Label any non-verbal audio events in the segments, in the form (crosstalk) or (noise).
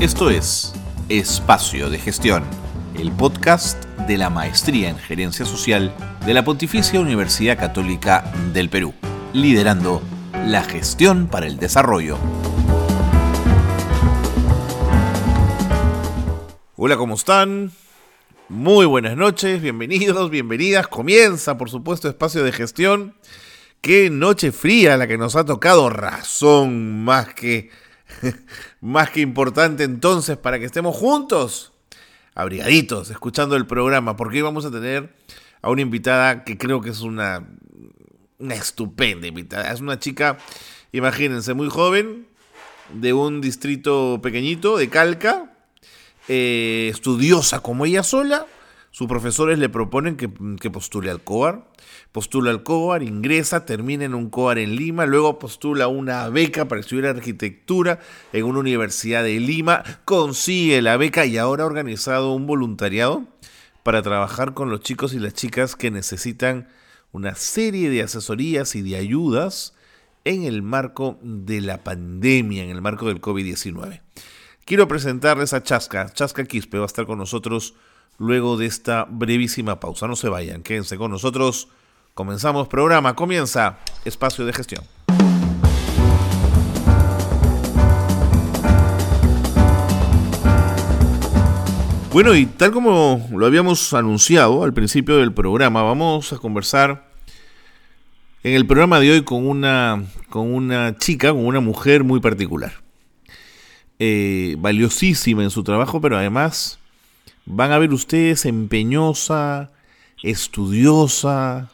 Esto es Espacio de Gestión, el podcast de la Maestría en Gerencia Social de la Pontificia Universidad Católica del Perú, liderando la gestión para el desarrollo. Hola, ¿cómo están? Muy buenas noches, bienvenidos, bienvenidas. Comienza, por supuesto, Espacio de Gestión. Qué noche fría la que nos ha tocado, razón más que (laughs) más que importante entonces para que estemos juntos, abrigaditos, escuchando el programa, porque hoy vamos a tener a una invitada que creo que es una, una estupenda invitada. Es una chica, imagínense, muy joven, de un distrito pequeñito, de Calca, eh, estudiosa como ella sola. Sus profesores le proponen que, postule al COAR postula al COAR, ingresa, termina en un COAR en Lima, luego postula una beca para estudiar arquitectura en una universidad de Lima, consigue la beca y ahora ha organizado un voluntariado para trabajar con los chicos y las chicas que necesitan una serie de asesorías y de ayudas en el marco de la pandemia, en el marco del COVID-19. Quiero presentarles a Chasca. Chasca Quispe va a estar con nosotros luego de esta brevísima pausa. No se vayan, quédense con nosotros. Comenzamos programa, comienza Espacio de Gestión. Bueno, y tal como lo habíamos anunciado al principio del programa, vamos a conversar en el programa de hoy con una, con una chica, con una mujer muy particular. Eh, valiosísima en su trabajo, pero además van a ver ustedes empeñosa, estudiosa,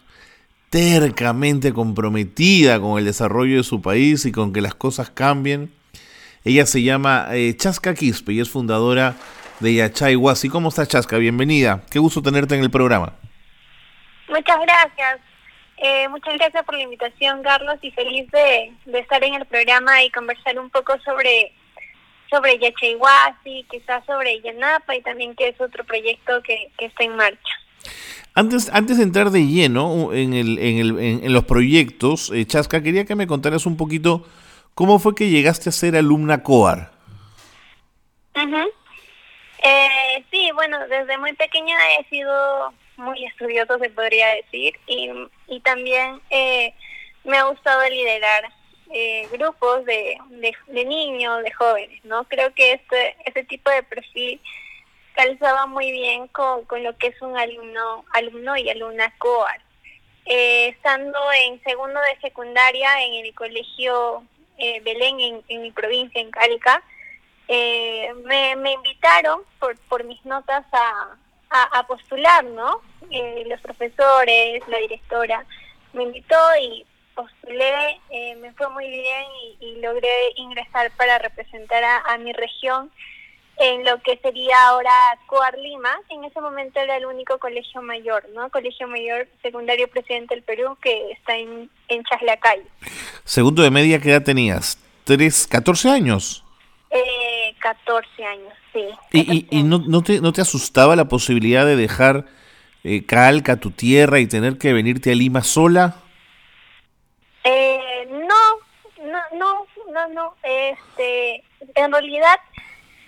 tercamente comprometida con el desarrollo de su país y con que las cosas cambien. Ella se llama eh, Chasca Quispe y es fundadora de Yachay Huasi. ¿Cómo estás, Chasca? Bienvenida. Qué gusto tenerte en el programa. Muchas gracias. Eh, muchas gracias por la invitación, Carlos, y feliz de, estar en el programa y conversar un poco sobre sobre Huasi, quizás sobre Yanapa y también que es otro proyecto que, que está en marcha. Antes, antes de entrar de lleno en, el, en, el, en, los proyectos, eh, Chasca, quería que me contaras un poquito cómo fue que llegaste a ser alumna COAR. eh, sí, bueno, desde muy pequeña he sido muy estudioso, se podría decir, y, y también eh, me ha gustado liderar eh, grupos de, de, niños, de jóvenes, ¿no? Creo que este, este tipo de perfil calzaba muy bien con, con lo que es un alumno, alumno y alumna COAR. Eh, estando en segundo de secundaria en el colegio eh, Belén, en, mi provincia, en Calca, eh, me, me, invitaron por, por mis notas a, a, postular, ¿no? los profesores, la directora me invitó y postulé, me fue muy bien y, logré ingresar para representar a mi región en lo que sería ahora Coar Lima. En ese momento era el único colegio mayor, ¿no? Colegio mayor secundario presidente del Perú que está en, en. Segundo de media, ¿qué edad tenías? ¿Tres, 14 años? Eh, 14 años, sí. ¿Y, y, no, no, te, no te asustaba la posibilidad de dejar eh, Calca, tu tierra, y tener que venirte a Lima sola? Eh, no, no, no. Este, en realidad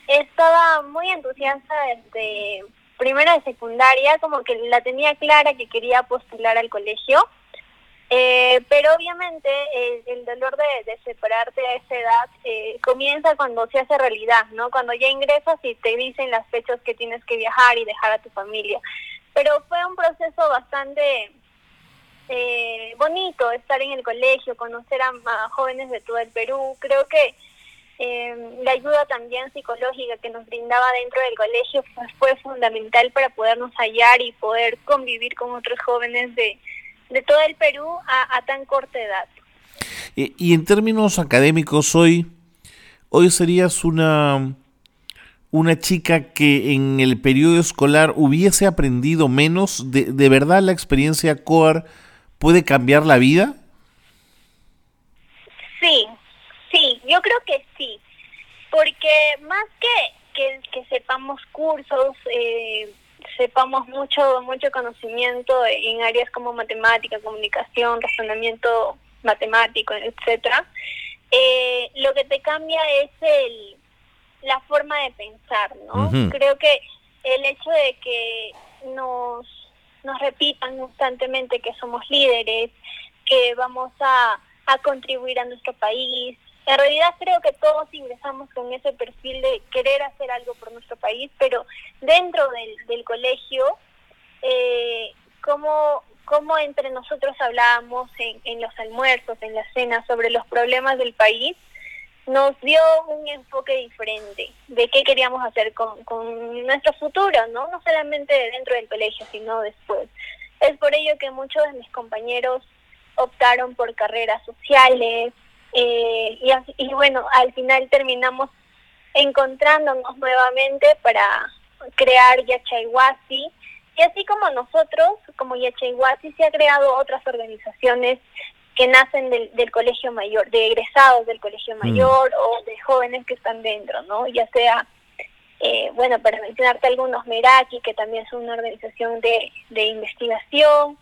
estaba muy entusiasta desde primera de secundaria, como que la tenía clara que quería postular al colegio, eh, pero obviamente el, dolor de, separarte a esa edad eh, comienza cuando se hace realidad, ¿no? Cuando ya ingresas y te dicen las fechas que tienes que viajar y dejar a tu familia. Pero fue un proceso bastante eh, bonito estar en el colegio, conocer a, jóvenes de todo el Perú. Creo que eh, la ayuda también psicológica que nos brindaba dentro del colegio pues, fue fundamental para podernos hallar y poder convivir con otros jóvenes de, de todo el Perú a, tan corta edad. Y, en términos académicos, hoy, hoy serías una, una chica que en el periodo escolar hubiese aprendido menos. ¿De, de verdad la experiencia COAR puede cambiar la vida? Sí, Sí, yo creo que sí, porque más que, que, sepamos cursos, eh, sepamos mucho, mucho conocimiento en áreas como matemática, comunicación, razonamiento matemático, etcétera, eh, lo que te cambia es el la forma de pensar, ¿no? Creo que el hecho de que nos, nos repitan constantemente que somos líderes, que vamos a, a contribuir a nuestro país, en realidad creo que todos ingresamos con ese perfil de querer hacer algo por nuestro país, pero dentro del, del colegio, eh, ¿cómo, ¿cómo, entre nosotros hablábamos en, en los almuerzos, en las cenas, sobre los problemas del país? Nos dio un enfoque diferente de qué queríamos hacer con, con nuestro futuro, ¿no? No solamente dentro del colegio, sino después. Es por ello que muchos de mis compañeros optaron por carreras sociales, eh, y, bueno, al final terminamos encontrándonos nuevamente para crear Yachayhuasi. Y así como nosotros, como Yachayhuasi, se ha creado otras organizaciones que nacen del, del colegio mayor, de egresados del colegio mm. mayor o de jóvenes que están dentro, ¿no? Ya sea, eh, bueno, para mencionarte algunos, Meraki, que también es una organización de, de investigación,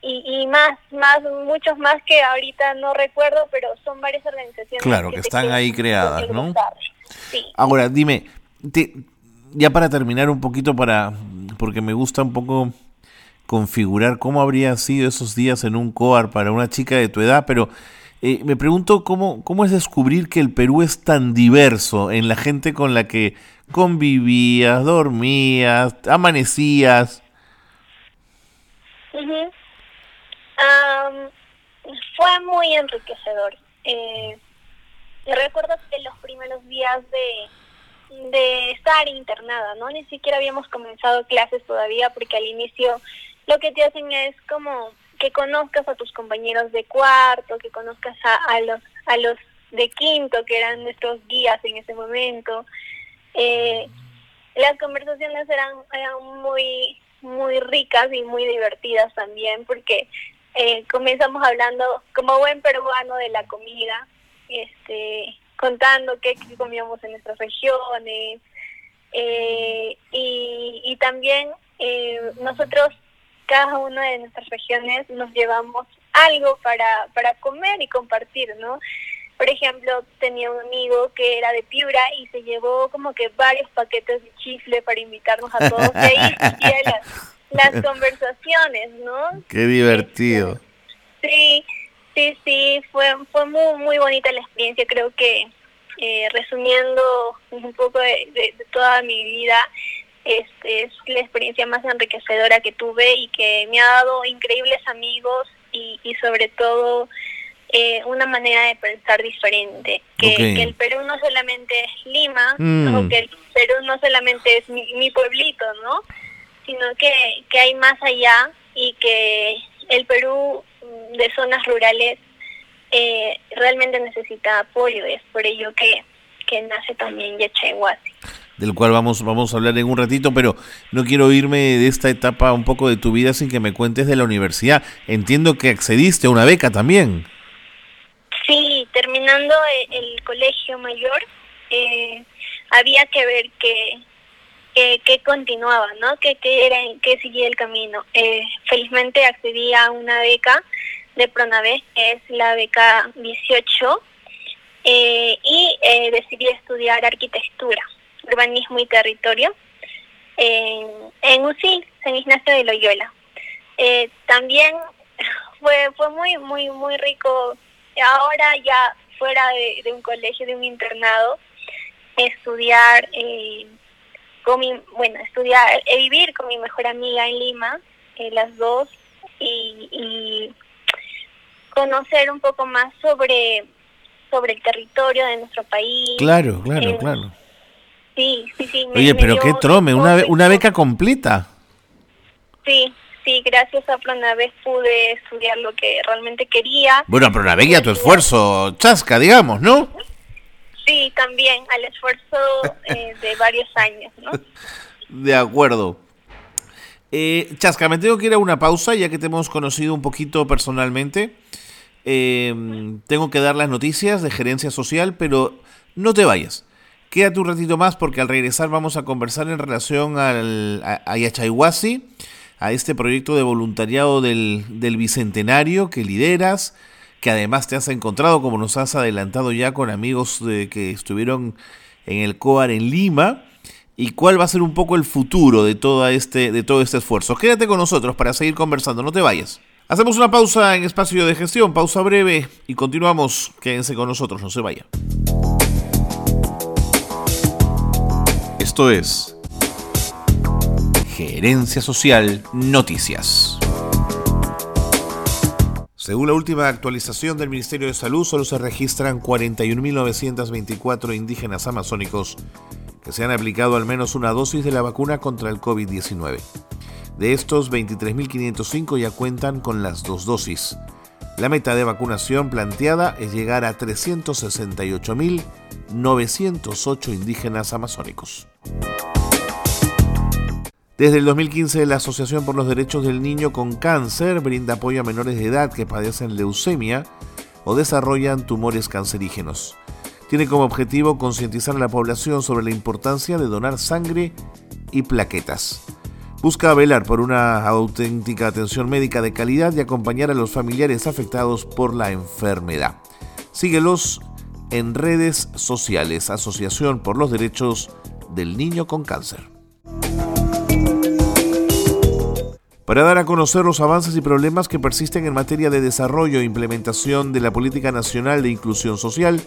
y, más, más, muchos más que ahorita no recuerdo, pero son varias organizaciones. Claro, que, están ahí creadas, ¿no? Ahora, dime, ya para terminar un poquito, para porque me gusta un poco configurar cómo habrían sido esos días en un COAR para una chica de tu edad, pero eh, me pregunto cómo, cómo es descubrir que el Perú es tan diverso en la gente con la que convivías, dormías, amanecías fue muy enriquecedor. Eh, recuerdo que los primeros días de, de estar internada, ¿no? Ni siquiera habíamos comenzado clases todavía porque al inicio lo que te hacen es como que conozcas a tus compañeros de cuarto, que conozcas a, los a los de quinto, que eran nuestros guías en ese momento. Eh, las conversaciones eran, eran muy muy ricas y muy divertidas también porque eh, comenzamos hablando como buen peruano de la comida, este, contando qué, comíamos en nuestras regiones eh, y, y, también eh, nosotros cada una de nuestras regiones nos llevamos algo para, para comer y compartir, ¿no? Por ejemplo, tenía un amigo que era de Piura y se llevó como que varios paquetes de chifle para invitarnos a todos. Y ahí las (laughs) conversaciones, ¿no? Qué divertido. Sí, sí, sí, fue, fue muy, muy bonita la experiencia. Creo que eh, resumiendo un poco de, toda mi vida, este, es la experiencia más enriquecedora que tuve y que me ha dado increíbles amigos y, y sobre todo eh, una manera de pensar diferente. Que, que, el Perú no solamente es Lima, mm. que el Perú no solamente es mi, mi pueblito, ¿no? sino que, que hay más allá y que el Perú de zonas rurales eh, realmente necesita apoyo. Es por ello que, que nace también Yachaywasi. Del cual vamos, vamos a hablar en un ratito, pero no quiero irme de esta etapa un poco de tu vida sin que me cuentes de la universidad. Entiendo que accediste a una beca también. Sí, terminando el, colegio mayor, eh, había que ver que que, continuaba, ¿no? Que, que, era, que seguía el camino. Eh, felizmente accedí a una beca de Pronave, que es la beca 18, eh, y eh, decidí estudiar arquitectura, urbanismo y territorio en, en UCI, San Ignacio de Loyola. también fue, fue muy, muy, muy rico, ahora ya fuera de, de un colegio, de un internado, estudiar eh, bueno, estudiar, eh, vivir con mi mejor amiga en Lima, eh, las dos, y, conocer un poco más sobre, sobre el territorio de nuestro país. Claro, claro, eh, claro. Sí, sí, sí. Oye, pero qué trome, una, una beca completa. Sí, sí, gracias a Pronavez pude estudiar lo que realmente quería. Bueno, Pronavez y a tu esfuerzo, chasca, digamos, ¿no? Sí, también al esfuerzo eh, de varios años, ¿no? (laughs) De acuerdo. Eh, Chasca, me tengo que ir a una pausa ya que te hemos conocido un poquito personalmente. Eh, tengo que dar las noticias de gerencia social, pero no te vayas. Quédate un ratito más porque al regresar vamos a conversar en relación al, a, a a este proyecto de voluntariado del, del Bicentenario que lideras, que además te has encontrado, como nos has adelantado ya, con amigos que estuvieron en el COAR en Lima y cuál va a ser un poco el futuro de todo este, de todo este esfuerzo. Quédate con nosotros para seguir conversando, no te vayas. Hacemos una pausa en espacio de gestión, pausa breve y continuamos. Quédense con nosotros, no se vayan. Esto es Gerencia Social Noticias. Según la última actualización del Ministerio de Salud, solo se registran 41.924 indígenas amazónicos que se han aplicado al menos una dosis de la vacuna contra el COVID-19. De estos, 23.505 ya cuentan con las dos dosis. La meta de vacunación planteada es llegar a 368.908 indígenas amazónicos. Desde el 2015, la Asociación por los Derechos del Niño con Cáncer brinda apoyo a menores de edad que padecen leucemia o desarrollan tumores cancerígenos. Tiene como objetivo concientizar a la población sobre la importancia de donar sangre y plaquetas. Busca velar por una auténtica atención médica de calidad y acompañar a los familiares afectados por la enfermedad. Síguelos en redes sociales, Asociación por los Derechos del Niño con Cáncer. para dar a conocer los avances y problemas que persisten en materia de desarrollo e implementación de la Política Nacional de Inclusión Social,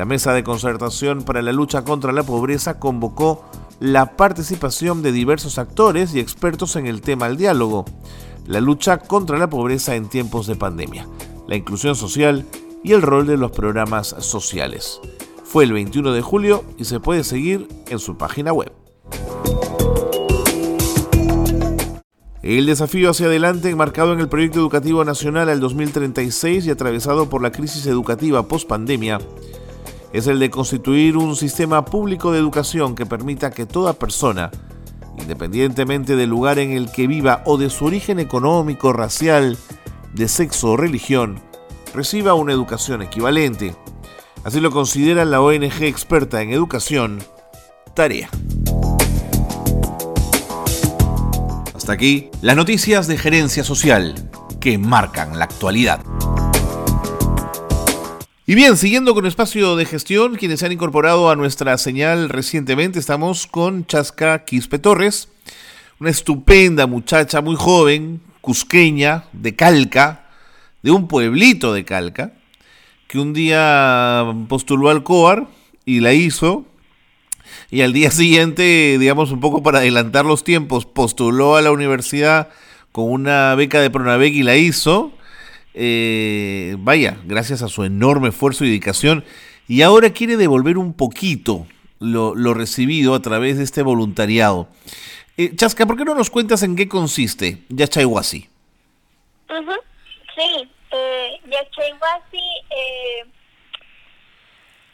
la Mesa de Concertación para la Lucha contra la Pobreza convocó la participación de diversos actores y expertos en el tema del diálogo, la lucha contra la pobreza en tiempos de pandemia, la inclusión social y el rol de los programas sociales. Fue el 21 de julio y se puede seguir en su página web. El desafío hacia adelante, enmarcado en el Proyecto Educativo Nacional al 2036 y atravesado por la crisis educativa post-pandemia, es el de constituir un sistema público de educación que permita que toda persona, independientemente del lugar en el que viva o de su origen económico, racial, de sexo o religión, reciba una educación equivalente. Así lo considera la ONG experta en educación, Tarea. Hasta aquí las noticias de gerencia social que marcan la actualidad. Y bien, siguiendo con espacio de gestión, quienes se han incorporado a nuestra señal recientemente, estamos con Chasca Quispe Torres, una estupenda muchacha muy joven, cusqueña, de Calca, de un pueblito de Calca, que un día postuló al COAR y la hizo, y al día (laughs) siguiente, digamos un poco para adelantar los tiempos, postuló a la universidad con una beca de Pronavec y la hizo. Eh, vaya, gracias a su enorme esfuerzo y dedicación. Y ahora quiere devolver un poquito lo, recibido a través de este voluntariado. Eh, Chasca, ¿por qué no nos cuentas en qué consiste Yachayhuasi? Uh Sí, eh, eh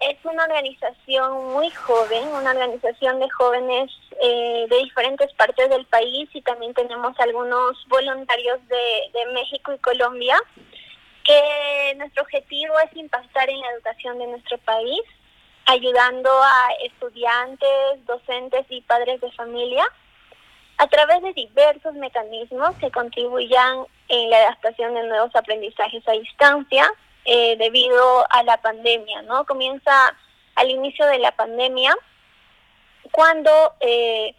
es una organización muy joven, una organización de jóvenes eh, de diferentes partes del país y también tenemos algunos voluntarios de, de México y Colombia, que nuestro objetivo es impactar en la educación de nuestro país, ayudando a estudiantes, docentes y padres de familia a través de diversos mecanismos que contribuyan en la adaptación de nuevos aprendizajes a distancia, eh, debido a la pandemia, ¿no? Comienza al inicio de la pandemia, cuando eh,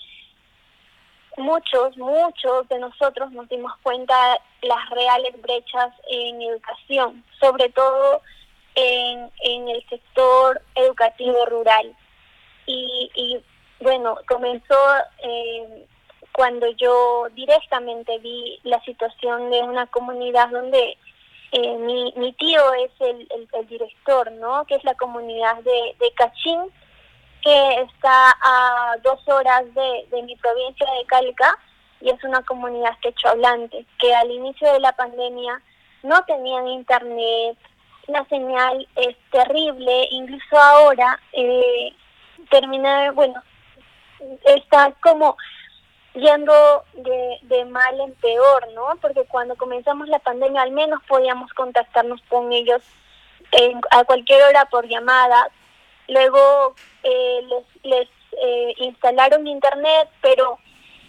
muchos, muchos de nosotros nos dimos cuenta las reales brechas en educación, sobre todo en, en el sector educativo rural. Y, y bueno, comenzó eh, cuando yo directamente vi la situación de una comunidad donde eh, mi, mi tío es el, el, director, ¿no? Que es la comunidad de, de Cachín, que está a dos horas de, de mi provincia de Calca y es una comunidad quechohablante, que al inicio de la pandemia no tenían internet, la señal es terrible, incluso ahora eh, termina, bueno, está como yendo de, de mal en peor, ¿no? Porque cuando comenzamos la pandemia al menos podíamos contactarnos con ellos a cualquier hora por llamada. Luego eh, les, les eh, instalaron internet, pero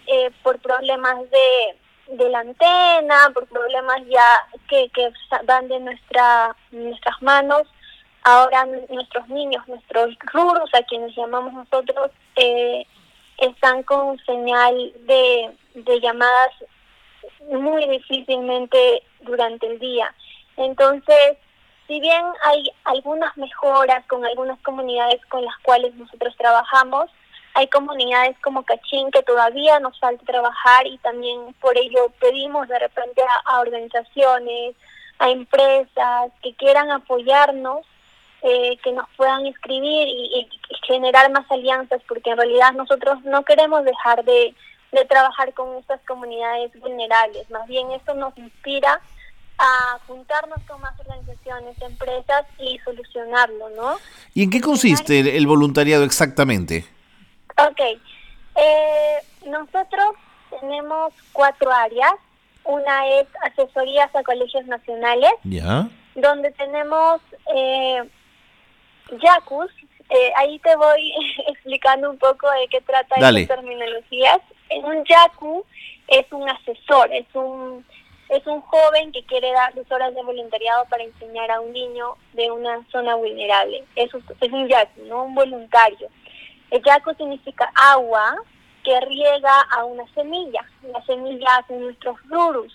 eh, por problemas de, de la antena, por problemas ya que, que van de nuestra, nuestras manos, ahora nuestros niños, nuestros ruros, a quienes llamamos nosotros, eh, están con señal de, de llamadas muy difícilmente durante el día. Entonces, si bien hay algunas mejoras con algunas comunidades con las cuales nosotros trabajamos, hay comunidades como Cachín que todavía nos falta trabajar y también por ello pedimos de repente a, organizaciones, a empresas que quieran apoyarnos, eh, que nos puedan escribir y, generar más alianzas, porque en realidad nosotros no queremos dejar de, de trabajar con estas comunidades vulnerables, más bien esto nos inspira a juntarnos con más organizaciones, empresas y solucionarlo, ¿no? ¿Y en qué consiste el, voluntariado exactamente? Ok, eh, nosotros tenemos cuatro áreas. Una es asesorías a colegios nacionales, ya, donde tenemos eh, YACUS. Eh, ahí te voy (laughs) explicando un poco de qué trata Dale. estas terminologías. Un YACU es un asesor, es un es un joven que quiere dar sus horas de voluntariado para enseñar a un niño de una zona vulnerable. Eso es un yaku, no un voluntario. El yaku significa agua que riega a una semilla. La semilla son nuestros rurus.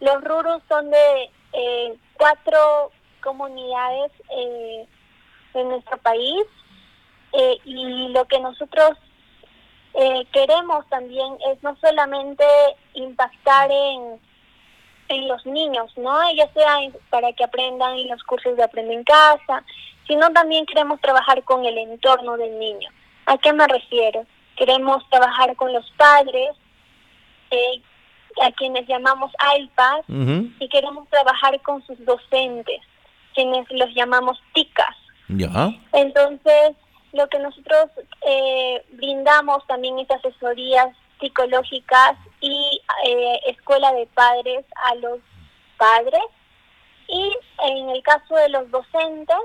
Los rurus son de eh, cuatro comunidades eh, en nuestro país eh, y lo que nosotros eh, queremos también es no solamente impactar en en los niños, ¿no? Ya sea para que aprendan en los cursos de Aprende en Casa, sino también queremos trabajar con el entorno del niño. ¿A qué me refiero? Queremos trabajar con los padres, eh, a quienes llamamos AIPAS, y queremos trabajar con sus docentes, quienes los llamamos TICAS. Entonces, lo que nosotros eh, brindamos también es asesorías psicológicas y eh, escuela de padres a los padres. Y en el caso de los docentes,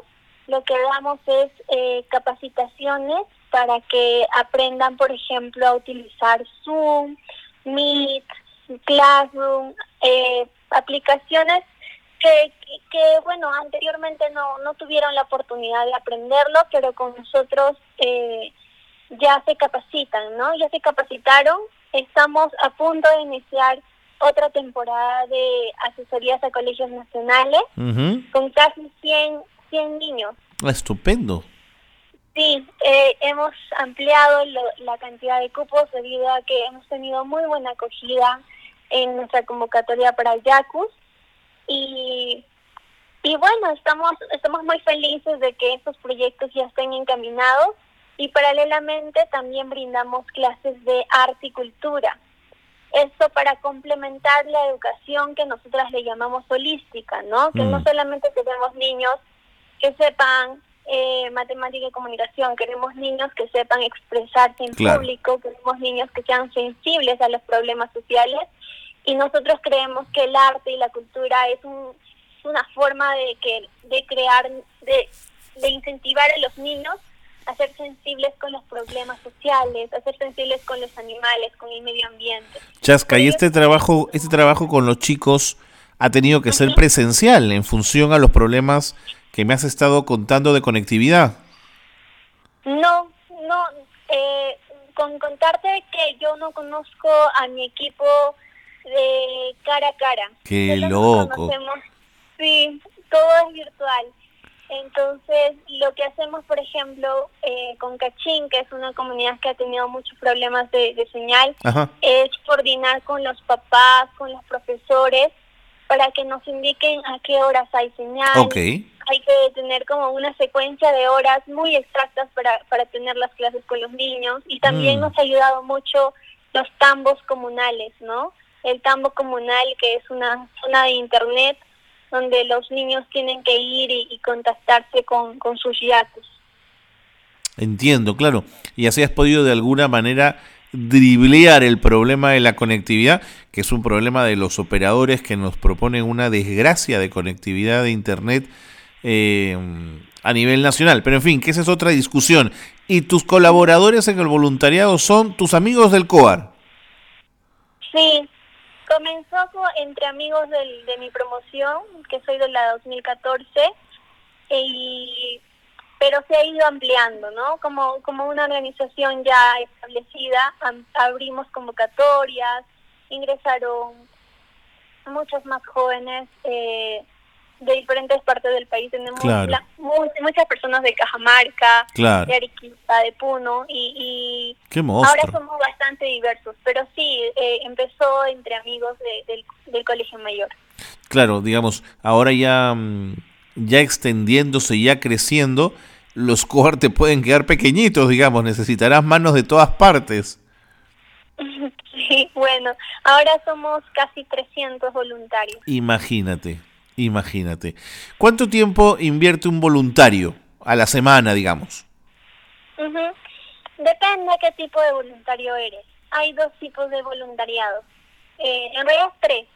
lo que damos es eh, capacitaciones para que aprendan, por ejemplo, a utilizar Zoom, Meet, Classroom, eh, aplicaciones que, que, bueno, anteriormente no, no tuvieron la oportunidad de aprenderlo, pero con nosotros eh, ya se capacitan, ¿no? Ya se capacitaron. Estamos a punto de iniciar otra temporada de asesorías a colegios nacionales con casi 100, 100 niños. Estupendo. Sí, eh, hemos ampliado la cantidad de cupos debido a que hemos tenido muy buena acogida en nuestra convocatoria para YACUS y y bueno, estamos estamos muy felices de que estos proyectos ya estén encaminados y paralelamente también brindamos clases de arte y cultura. Esto para complementar la educación que nosotras le llamamos holística, ¿no? Que no mm. solamente tenemos niños que sepan eh, matemática y comunicación, queremos niños que sepan expresarse en público, queremos niños que sean sensibles a los problemas sociales y nosotros creemos que el arte y la cultura es, un, una forma de que de crear, de, de incentivar a los niños a ser sensibles con los problemas sociales, a ser sensibles con los animales, con el medio ambiente. Chasca, y este trabajo, este trabajo con los chicos ha tenido que ser presencial en función a los problemas que me has estado contando de conectividad. No, no, eh, con contarte que yo no conozco a mi equipo de cara a cara. Qué loco. Sí, todo es virtual. Entonces, lo que hacemos, por ejemplo, eh, con Cachín, que es una comunidad que ha tenido muchos problemas de, señal, es coordinar con los papás, con los profesores, para que nos indiquen a qué horas hay señal. Hay que tener como una secuencia de horas muy exactas para, para tener las clases con los niños. Y también mm. nos ha ayudado mucho los tambos comunales, ¿no? El tambo comunal, que es una zona de internet donde los niños tienen que ir y, contactarse con, con sus yatos. Entiendo, claro. Y así has podido de alguna manera driblear el problema de la conectividad, que es un problema de los operadores que nos proponen una desgracia de conectividad de Internet eh, a nivel nacional. Pero en fin, que esa es otra discusión. ¿Y tus colaboradores en el voluntariado son tus amigos del COAR? Sí, Comenzó entre amigos del, de mi promoción, que soy de la 2014, y pero se ha ido ampliando, ¿no? Como, como una organización ya establecida, abrimos convocatorias, ingresaron muchos más jóvenes eh, de diferentes partes del país. Tenemos muchas personas de Cajamarca, de Arequipa, de Puno, y, ahora somos bastante diversos. Pero sí, eh, empezó entre amigos del, del Colegio Mayor. Claro, digamos, ahora ya... Mm, ya extendiéndose, ya creciendo, los cohortes pueden quedar pequeñitos, digamos, necesitarás manos de todas partes. (laughs) Sí, bueno, ahora somos casi 300 voluntarios. Imagínate, imagínate. ¿Cuánto tiempo invierte un voluntario a la semana, digamos? Depende de qué tipo de voluntario eres. Hay dos tipos de voluntariado. Eh, en realidad tres.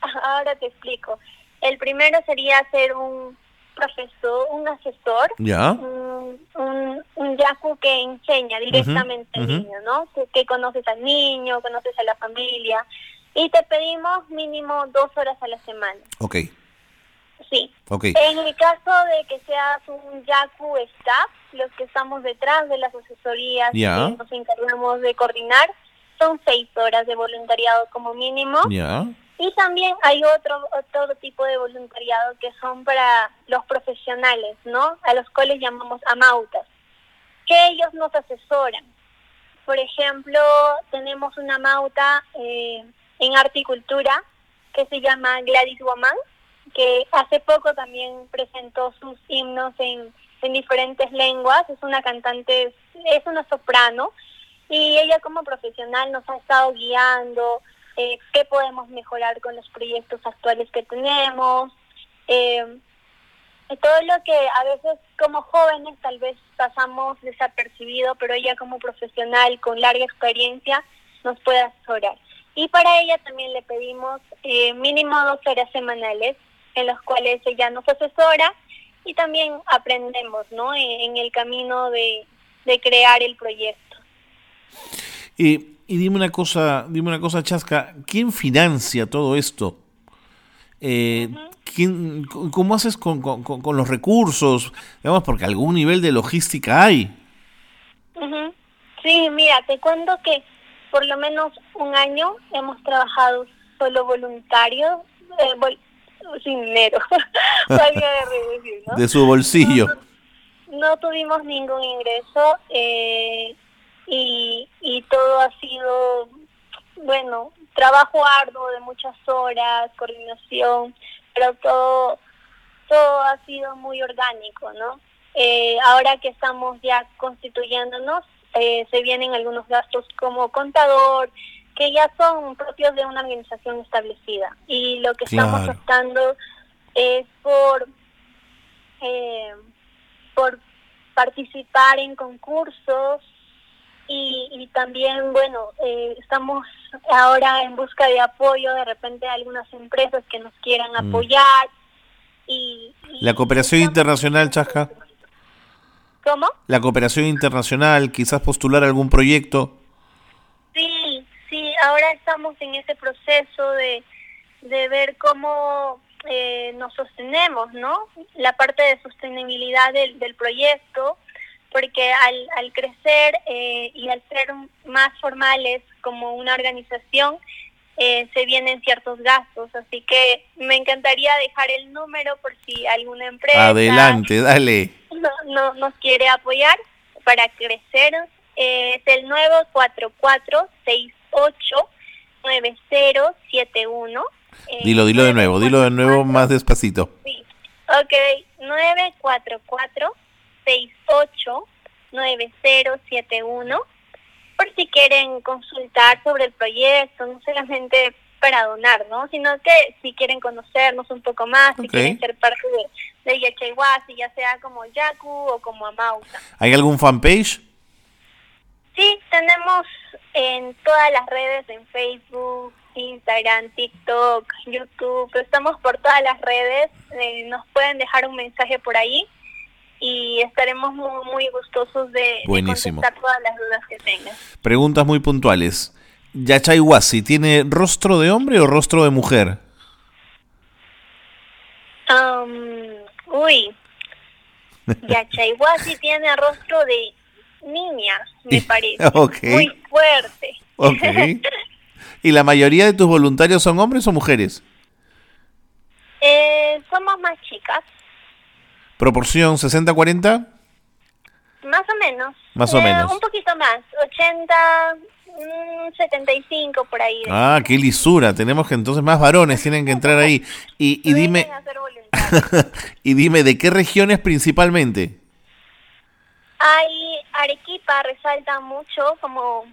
(laughs) Ahora te explico. El primero sería ser un profesor, un asesor, Un, un, yaku que enseña directamente al niño, ¿no? Que, conoces al niño, conoces a la familia. Y te pedimos mínimo dos horas a la semana. Ok. Sí. En el caso de que seas un yaku staff, los que estamos detrás de las asesorías que nos encargamos de coordinar, son seis horas de voluntariado como mínimo. Y también hay otro, otro tipo de voluntariado que son para los profesionales, ¿no? A los cuales llamamos amautas, que ellos nos asesoran. Por ejemplo, tenemos una amauta eh, en articultura que se llama Gladys Woman, que hace poco también presentó sus himnos en, en diferentes lenguas. Es una cantante, es una soprano, y ella como profesional nos ha estado guiando, eh, qué podemos mejorar con los proyectos actuales que tenemos, eh, todo lo que a veces como jóvenes tal vez pasamos desapercibido, pero ella como profesional con larga experiencia nos puede asesorar. Y para ella también le pedimos eh, mínimo dos horas semanales en los cuales ella nos asesora y también aprendemos ¿no? en, el camino de, de crear el proyecto. Y y dime una cosa, dime una cosa, Chasca, ¿quién financia todo esto? Eh, ¿quién, ¿Cómo haces con, con, los recursos? Digamos, porque algún nivel de logística hay. Sí, mira, te cuento que por lo menos un año hemos trabajado solo voluntarios, eh, sin dinero, (laughs) de su bolsillo. No, tuvimos ningún ingreso. Eh, y, y todo ha sido, bueno, trabajo arduo de muchas horas, coordinación, pero todo, todo ha sido muy orgánico, ¿no? Eh, ahora que estamos ya constituyéndonos, eh, se vienen algunos gastos como contador, que ya son propios de una organización establecida. Y lo que estamos optando es por, eh, por participar en concursos y, también, bueno, eh, estamos ahora en busca de apoyo de repente de algunas empresas que nos quieran mm. apoyar. Y, ¿La cooperación internacional, Chasca? ¿Cómo? ¿La cooperación internacional, quizás postular algún proyecto? Ahora estamos en ese proceso de, de ver cómo eh, nos sostenemos, ¿no? La parte de sostenibilidad del, del proyecto porque al, al crecer eh, y al ser más formales como una organización, eh, se vienen ciertos gastos, así que me encantaría dejar el número por si alguna empresa... Adelante, dale. No, no nos quiere apoyar para crecer. Es el 944-689071. dilo, dilo de nuevo, dilo de nuevo más despacito. Sí. Ok, 944 689071 por si quieren consultar sobre el proyecto, no solamente para donar, ¿no? Sino que si quieren conocernos un poco más, si quieren ser parte de, de ya sea como Yaku o como Amauta. ¿Hay algún fanpage? Sí, tenemos en todas las redes, en Facebook, Instagram, TikTok, YouTube, estamos por todas las redes, eh, nos pueden dejar un mensaje por ahí y estaremos muy, gustosos de, contestar todas las dudas que tengan. Preguntas muy puntuales. ¿Yachayhuasi tiene rostro de hombre o rostro de mujer? Um, uy, (laughs) Yachayhuasi tiene rostro de niña, me parece. (laughs) Muy fuerte. Ok. (laughs) ¿Y la mayoría de tus voluntarios son hombres o mujeres? Eh, somos más chicas. ¿Proporción 60-40? Más o menos. Más o eh, menos. Un poquito más, 80, 75 mm, por ahí. Ah, qué lisura. Tenemos que entonces más varones tienen que entrar ahí. (laughs) Y, y dime... y dime, ¿de qué regiones principalmente? Hay Arequipa, resalta mucho como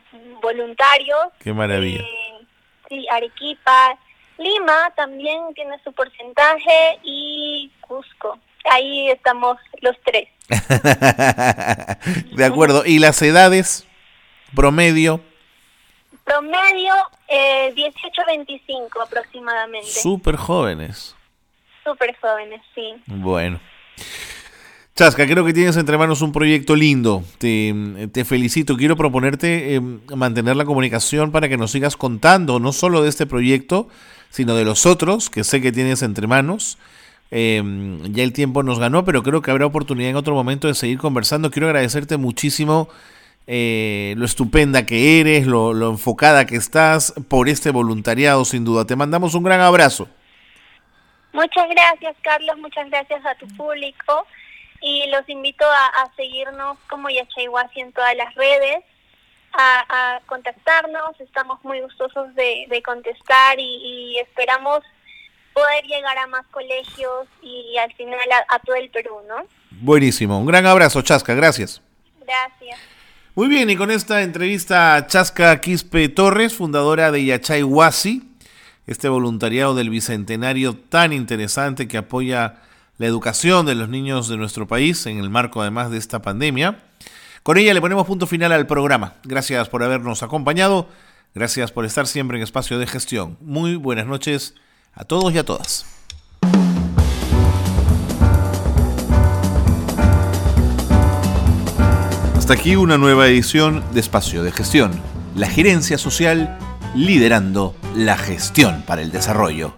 voluntarios. Qué maravilla. Eh, sí, Arequipa. Lima también tiene su porcentaje y Cusco. Ahí estamos los tres. (laughs) de acuerdo. ¿Y las edades promedio? Promedio eh, 18-25 aproximadamente. Súper jóvenes. Súper jóvenes, sí. Bueno. Chasca, creo que tienes entre manos un proyecto lindo. Te, felicito. Quiero proponerte em, mantener la comunicación para que nos sigas contando no solo de este proyecto, sino de los otros que sé que tienes entre manos. Em, ya el tiempo nos ganó, pero creo que habrá oportunidad en otro momento de seguir conversando. Quiero agradecerte muchísimo eh, lo estupenda que eres, lo, lo enfocada que estás por este voluntariado, sin duda. Te mandamos un gran abrazo. Muchas gracias, Carlos. Muchas gracias a tu público. Y los invito a, seguirnos como Yachayhuasi en todas las redes, a, contactarnos. Estamos muy gustosos de, contestar y, esperamos poder llegar a más colegios y al final a, todo el Perú, ¿no? Buenísimo. Un gran abrazo, Chasca. Gracias. Gracias. Muy bien, y con esta entrevista a Chasca Quispe Torres, fundadora de Yachayhuasi este voluntariado del Bicentenario tan interesante que apoya la educación de los niños de nuestro país en el marco además de esta pandemia. Con ella le ponemos punto final al programa. Gracias por habernos acompañado, gracias por estar siempre en espacio de gestión. Muy buenas noches a todos y a todas. Hasta aquí una nueva edición de Espacio de Gestión, la gerencia social liderando la gestión para el desarrollo.